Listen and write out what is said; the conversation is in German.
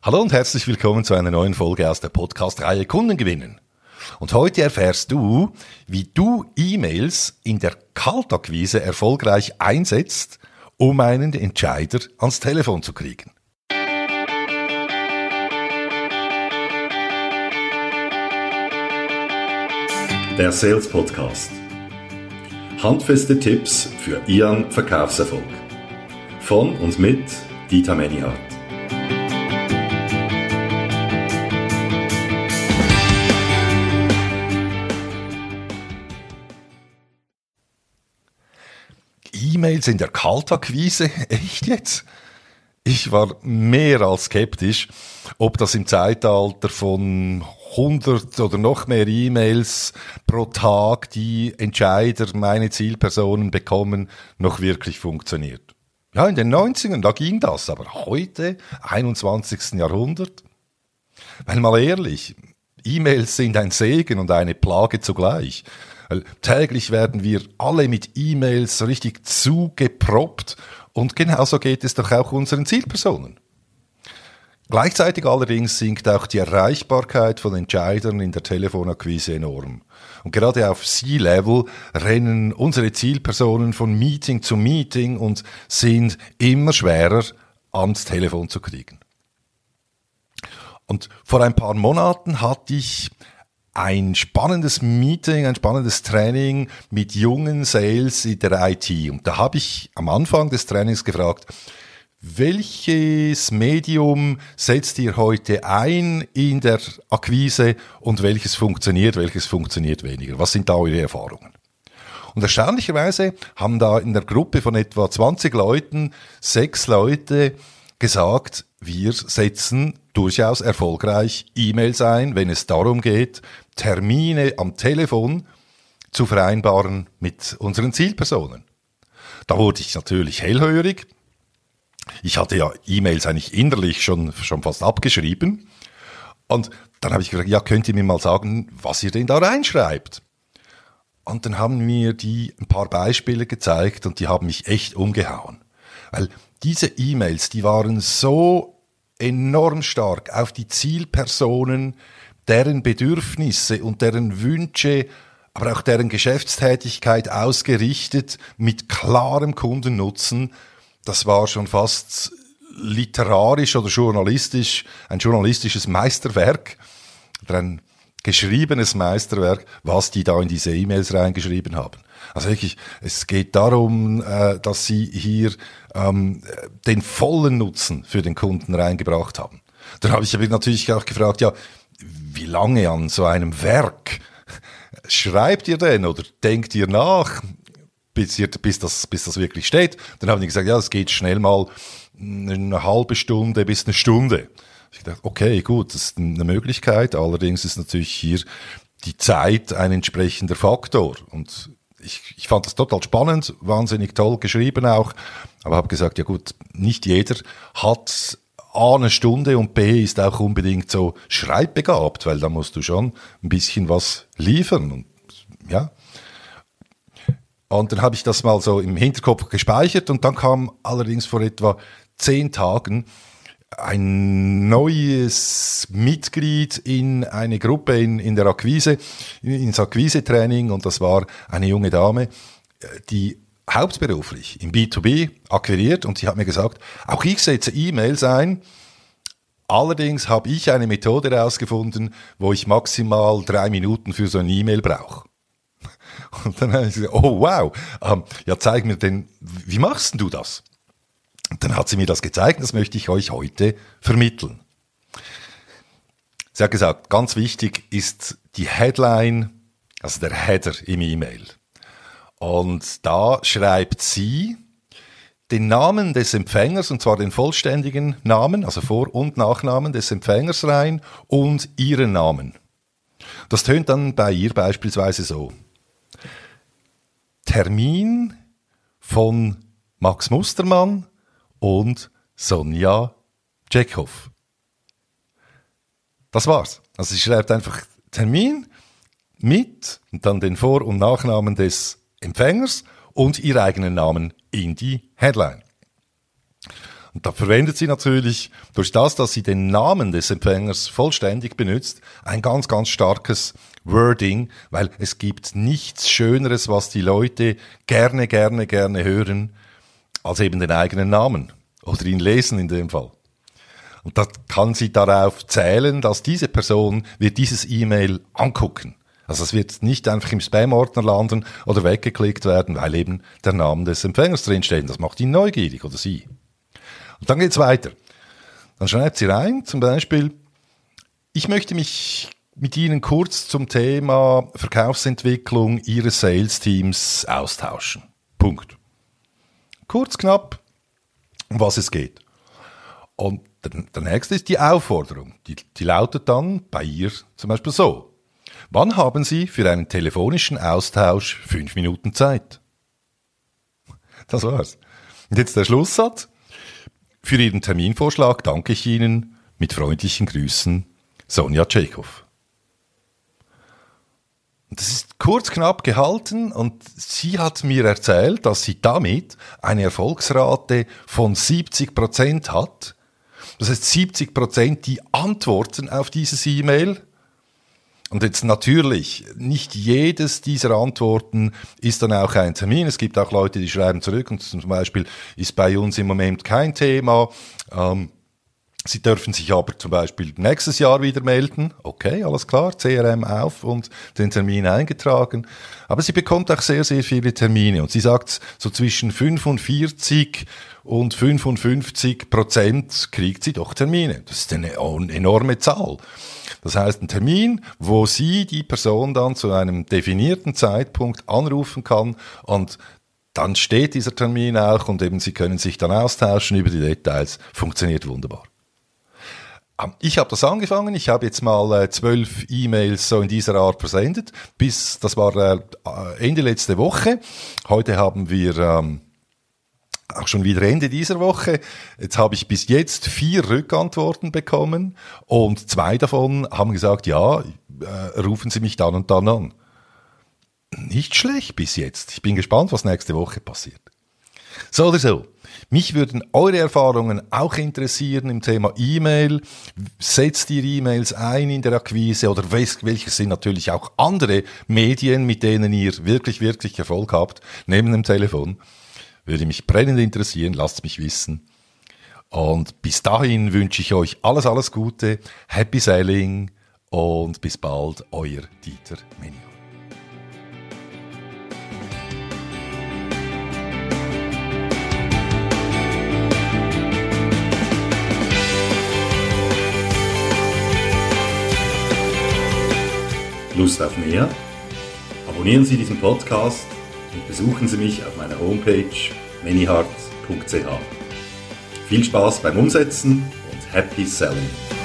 Hallo und herzlich willkommen zu einer neuen Folge aus der Podcast-Reihe Kunden gewinnen. Und heute erfährst du, wie du E-Mails in der Kaltakquise erfolgreich einsetzt, um einen Entscheider ans Telefon zu kriegen. Der Sales Podcast. Handfeste Tipps für Ihren Verkaufserfolg. Von und mit Dieter Menihardt. E-Mails in der Kaltakquise? Echt jetzt? Ich war mehr als skeptisch, ob das im Zeitalter von 100 oder noch mehr E-Mails pro Tag, die Entscheider, meine Zielpersonen bekommen, noch wirklich funktioniert. Ja, in den 90ern, da ging das, aber heute, 21. Jahrhundert? Weil mal ehrlich, E-Mails sind ein Segen und eine Plage zugleich. Täglich werden wir alle mit E-Mails richtig zugeproppt und genauso geht es doch auch unseren Zielpersonen. Gleichzeitig allerdings sinkt auch die Erreichbarkeit von Entscheidern in der Telefonakquise enorm. Und gerade auf C-Level rennen unsere Zielpersonen von Meeting zu Meeting und sind immer schwerer ans Telefon zu kriegen. Und vor ein paar Monaten hatte ich ein spannendes Meeting, ein spannendes Training mit jungen Sales in der IT. Und da habe ich am Anfang des Trainings gefragt, welches Medium setzt ihr heute ein in der Akquise und welches funktioniert, welches funktioniert weniger? Was sind da eure Erfahrungen? Und erstaunlicherweise haben da in der Gruppe von etwa 20 Leuten sechs Leute gesagt, wir setzen durchaus erfolgreich E-Mails ein, wenn es darum geht, Termine am Telefon zu vereinbaren mit unseren Zielpersonen. Da wurde ich natürlich hellhörig. Ich hatte ja E-Mails eigentlich innerlich schon, schon fast abgeschrieben. Und dann habe ich gefragt, ja, könnt ihr mir mal sagen, was ihr denn da reinschreibt? Und dann haben mir die ein paar Beispiele gezeigt und die haben mich echt umgehauen. Weil diese E-Mails, die waren so enorm stark auf die Zielpersonen, deren Bedürfnisse und deren Wünsche, aber auch deren Geschäftstätigkeit ausgerichtet mit klarem Kundennutzen. Das war schon fast literarisch oder journalistisch, ein journalistisches Meisterwerk oder ein geschriebenes Meisterwerk, was die da in diese E-Mails reingeschrieben haben. Also wirklich, es geht darum, äh, dass sie hier ähm, den vollen Nutzen für den Kunden reingebracht haben. Dann habe ich natürlich auch gefragt, ja, wie lange an so einem Werk schreibt ihr denn oder denkt ihr nach, bis, ihr, bis, das, bis das wirklich steht? Dann haben die gesagt, ja, es geht schnell mal eine halbe Stunde bis eine Stunde. Ich dachte, okay, gut, das ist eine Möglichkeit. Allerdings ist natürlich hier die Zeit ein entsprechender Faktor. Und ich, ich fand das total spannend, wahnsinnig toll geschrieben auch, aber habe gesagt, ja gut, nicht jeder hat A eine Stunde und B ist auch unbedingt so schreibbegabt, weil da musst du schon ein bisschen was liefern und ja. Und dann habe ich das mal so im Hinterkopf gespeichert und dann kam allerdings vor etwa zehn Tagen ein neues Mitglied in eine Gruppe in, in der Akquise, ins Akquise-Training und das war eine junge Dame, die hauptberuflich im B2B akquiriert und sie hat mir gesagt, auch ich setze E-Mails ein, allerdings habe ich eine Methode herausgefunden, wo ich maximal drei Minuten für so eine E-Mail brauche. Und dann habe ich gesagt, oh wow, ähm, ja zeig mir denn, wie machst denn du das? Und dann hat sie mir das gezeigt, das möchte ich euch heute vermitteln. Sie hat gesagt, ganz wichtig ist die Headline, also der Header im E-Mail. Und da schreibt sie den Namen des Empfängers, und zwar den vollständigen Namen, also Vor- und Nachnamen des Empfängers rein und ihren Namen. Das tönt dann bei ihr beispielsweise so. Termin von Max Mustermann und Sonja Tschechow. Das war's. Also sie schreibt einfach Termin mit und dann den Vor- und Nachnamen des Empfängers und ihren eigenen Namen in die Headline. Und da verwendet sie natürlich durch das, dass sie den Namen des Empfängers vollständig benutzt, ein ganz, ganz starkes Wording, weil es gibt nichts Schöneres, was die Leute gerne, gerne, gerne hören, als eben den eigenen Namen oder ihn lesen in dem Fall. Und da kann sie darauf zählen, dass diese Person wird dieses E-Mail angucken. Also es wird nicht einfach im Spam-Ordner landen oder weggeklickt werden, weil eben der Name des Empfängers drinsteht. Das macht ihn neugierig oder sie. Und dann geht's weiter. Dann schreibt sie rein, zum Beispiel, ich möchte mich mit Ihnen kurz zum Thema Verkaufsentwicklung Ihres Sales-Teams austauschen. Punkt. Kurz, knapp, um was es geht. Und der, der nächste ist die Aufforderung. Die, die lautet dann bei ihr zum Beispiel so. Wann haben Sie für einen telefonischen Austausch fünf Minuten Zeit? Das war's. Und jetzt der Schlusssatz. Für Ihren Terminvorschlag danke ich Ihnen mit freundlichen Grüßen, Sonja Tschechow. Das ist kurz knapp gehalten und sie hat mir erzählt, dass sie damit eine Erfolgsrate von 70 Prozent hat. Das heißt 70 Prozent, die antworten auf dieses E-Mail und jetzt natürlich, nicht jedes dieser Antworten ist dann auch ein Termin. Es gibt auch Leute, die schreiben zurück und zum Beispiel ist bei uns im Moment kein Thema. Ähm, Sie dürfen sich aber zum Beispiel nächstes Jahr wieder melden. Okay, alles klar, CRM auf und den Termin eingetragen. Aber sie bekommt auch sehr, sehr viele Termine. Und sie sagt, so zwischen 45 und 55 Prozent kriegt sie doch Termine. Das ist eine enorme Zahl. Das heißt, ein Termin, wo sie die Person dann zu einem definierten Zeitpunkt anrufen kann und dann steht dieser Termin auch und eben sie können sich dann austauschen über die Details. Funktioniert wunderbar. Ähm, ich habe das angefangen. Ich habe jetzt mal äh, zwölf E-Mails so in dieser Art versendet. Bis das war äh, Ende letzte Woche. Heute haben wir ähm, auch schon wieder Ende dieser Woche. Jetzt habe ich bis jetzt vier Rückantworten bekommen und zwei davon haben gesagt, ja, äh, rufen Sie mich dann und dann an. Nicht schlecht bis jetzt. Ich bin gespannt, was nächste Woche passiert. So oder so. Mich würden eure Erfahrungen auch interessieren im Thema E-Mail. Setzt ihr E-Mails ein in der Akquise oder welche sind natürlich auch andere Medien, mit denen ihr wirklich, wirklich Erfolg habt, neben dem Telefon. Würde mich brennend interessieren, lasst mich wissen. Und bis dahin wünsche ich euch alles, alles Gute, Happy Selling und bis bald, euer Dieter Menion. Lust auf mehr? Abonnieren Sie diesen Podcast und besuchen Sie mich auf meiner Homepage manyheart.ch. Viel Spaß beim Umsetzen und Happy Selling!